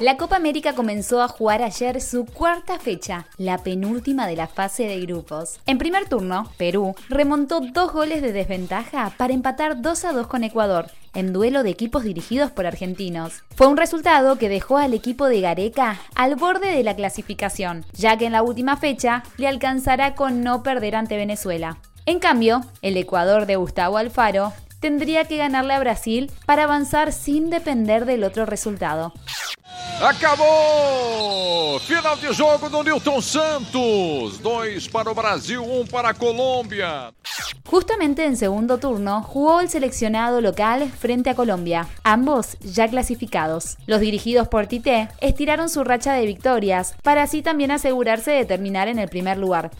La Copa América comenzó a jugar ayer su cuarta fecha, la penúltima de la fase de grupos. En primer turno, Perú remontó dos goles de desventaja para empatar 2 a 2 con Ecuador, en duelo de equipos dirigidos por argentinos. Fue un resultado que dejó al equipo de Gareca al borde de la clasificación, ya que en la última fecha le alcanzará con no perder ante Venezuela. En cambio, el Ecuador de Gustavo Alfaro tendría que ganarle a Brasil para avanzar sin depender del otro resultado. Acabou! Final de jogo do Newton Santos. Dois para o Brasil, um para a Colômbia. Justamente en segundo turno jugó el seleccionado local frente a Colombia, ambos ya clasificados. Los dirigidos por Tite estiraron su racha de victorias para así también asegurarse de terminar en el primer lugar.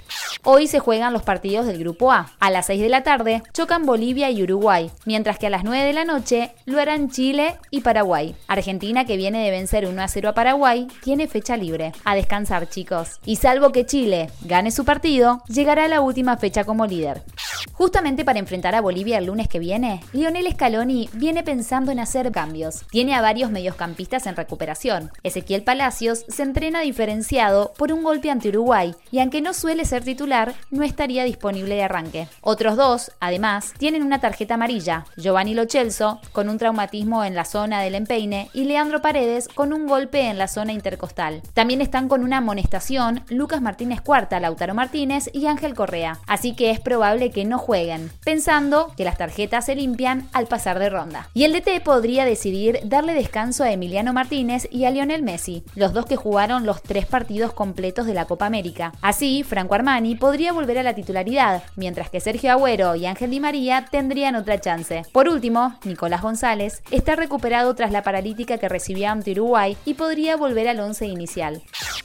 Hoy se juegan los partidos del Grupo A. A las 6 de la tarde chocan Bolivia y Uruguay, mientras que a las 9 de la noche lo harán Chile y Paraguay. Argentina, que viene de vencer 1 a 0 a Paraguay, tiene fecha libre. A descansar, chicos. Y salvo que Chile gane su partido, llegará a la última fecha como líder. Justamente para enfrentar a Bolivia el lunes que viene, Lionel Scaloni viene pensando en hacer cambios. Tiene a varios mediocampistas en recuperación. Ezequiel Palacios se entrena diferenciado por un golpe ante Uruguay y aunque no suele ser titular, no estaría disponible de arranque. Otros dos, además, tienen una tarjeta amarilla. Giovanni Lochelso, con un traumatismo en la zona del empeine, y Leandro Paredes, con un golpe en la zona intercostal. También están con una amonestación Lucas Martínez Cuarta, Lautaro Martínez y Ángel Correa. Así que es probable que no jueguen, pensando que las tarjetas se limpian al pasar de ronda. Y el DT podría decidir darle descanso a Emiliano Martínez y a Lionel Messi, los dos que jugaron los tres partidos completos de la Copa América. Así, Franco Armani podría volver a la titularidad, mientras que Sergio Agüero y Ángel Di María tendrían otra chance. Por último, Nicolás González está recuperado tras la paralítica que recibió ante Uruguay y podría volver al once inicial.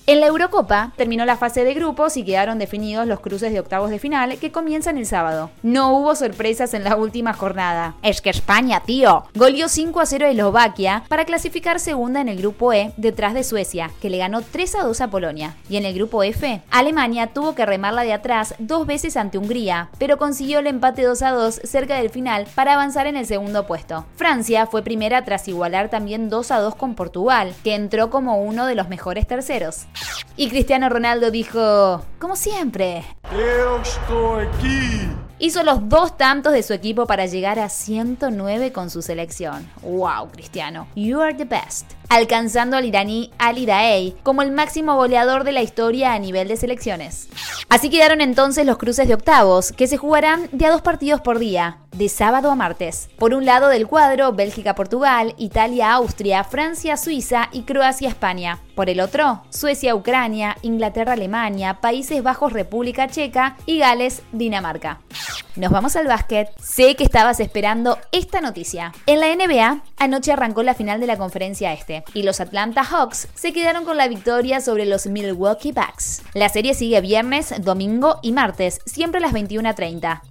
En la Eurocopa terminó la fase de grupos y quedaron definidos los cruces de octavos de final que comienzan el sábado. No hubo sorpresas en la última jornada. Es que España, tío, goleó 5 a 0 a Eslovaquia para clasificar segunda en el grupo E detrás de Suecia, que le ganó 3 a 2 a Polonia. Y en el grupo F, Alemania tuvo que remarla de atrás dos veces ante Hungría, pero consiguió el empate 2 a 2 cerca del final para avanzar en el segundo puesto. Francia fue primera tras igualar también 2 a 2 con Portugal, que entró como uno de los mejores terceros. Y Cristiano Ronaldo dijo, como siempre, estou aqui. Hizo los dos tantos de su equipo para llegar a 109 con su selección. ¡Wow, Cristiano! You are the best. Alcanzando al iraní Ali Daei como el máximo goleador de la historia a nivel de selecciones. Así quedaron entonces los cruces de octavos, que se jugarán de a dos partidos por día, de sábado a martes. Por un lado del cuadro, Bélgica-Portugal, Italia-Austria, Francia-Suiza y Croacia-España. Por el otro, Suecia-Ucrania, Inglaterra-Alemania, Países Bajos-República Checa y Gales-Dinamarca. Nos vamos al básquet. Sé que estabas esperando esta noticia. En la NBA, anoche arrancó la final de la conferencia este y los Atlanta Hawks se quedaron con la victoria sobre los Milwaukee Bucks. La serie sigue viernes, domingo y martes, siempre a las 21.30.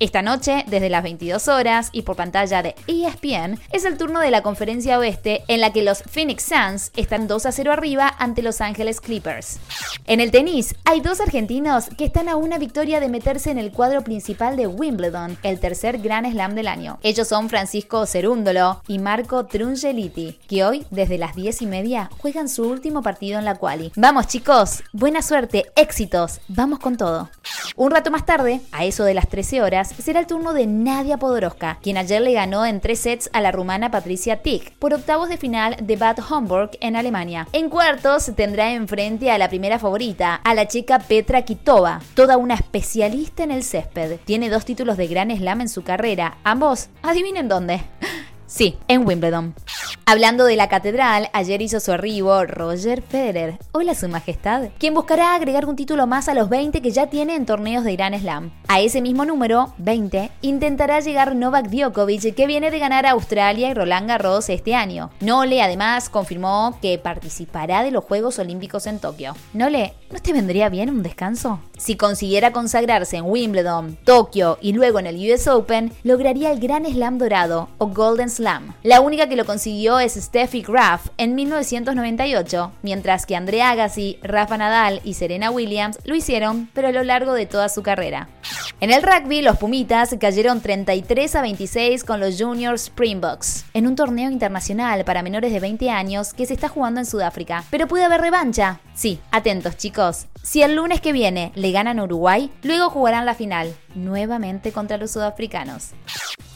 Esta noche, desde las 22 horas y por pantalla de ESPN, es el turno de la conferencia oeste en la que los Phoenix Suns están 2 a 0 arriba ante Los Ángeles Clippers. En el tenis, hay dos argentinos que están a una victoria de meterse en el cuadro principal de Wimbledon, el tercer Grand Slam del año. Ellos son Francisco Cerúndolo y Marco Trungeliti, que hoy, desde las 10 y media, juegan su último partido en la quali. Vamos chicos, buena suerte, éxitos, vamos con todo. Un rato más tarde, a eso de las 13 horas, será el turno de Nadia Podoroska, quien ayer le ganó en tres sets a la rumana Patricia Tick por octavos de final de Bad Homburg en Alemania. En cuartos tendrá enfrente a la primera favorita, a la checa Petra Kitova, toda una especialista en el césped. Tiene dos títulos de Gran Slam en su carrera, ambos, adivinen dónde. Sí, en Wimbledon. Hablando de la catedral, ayer hizo su arribo Roger Federer. Hola, su majestad. Quien buscará agregar un título más a los 20 que ya tiene en torneos de Gran Slam. A ese mismo número, 20, intentará llegar Novak Djokovic, que viene de ganar a Australia y Roland Garros este año. Nole, además, confirmó que participará de los Juegos Olímpicos en Tokio. Nole, ¿no te vendría bien un descanso? Si consiguiera consagrarse en Wimbledon, Tokio y luego en el US Open, lograría el Gran Slam dorado o Golden Slam. La única que lo consiguió es Steffi Graf en 1998, mientras que Andrea Agassi, Rafa Nadal y Serena Williams lo hicieron, pero a lo largo de toda su carrera. En el rugby, los Pumitas cayeron 33 a 26 con los Junior Springboks, en un torneo internacional para menores de 20 años que se está jugando en Sudáfrica. Pero puede haber revancha. Sí, atentos chicos. Si el lunes que viene le ganan Uruguay, luego jugarán la final, nuevamente contra los sudafricanos.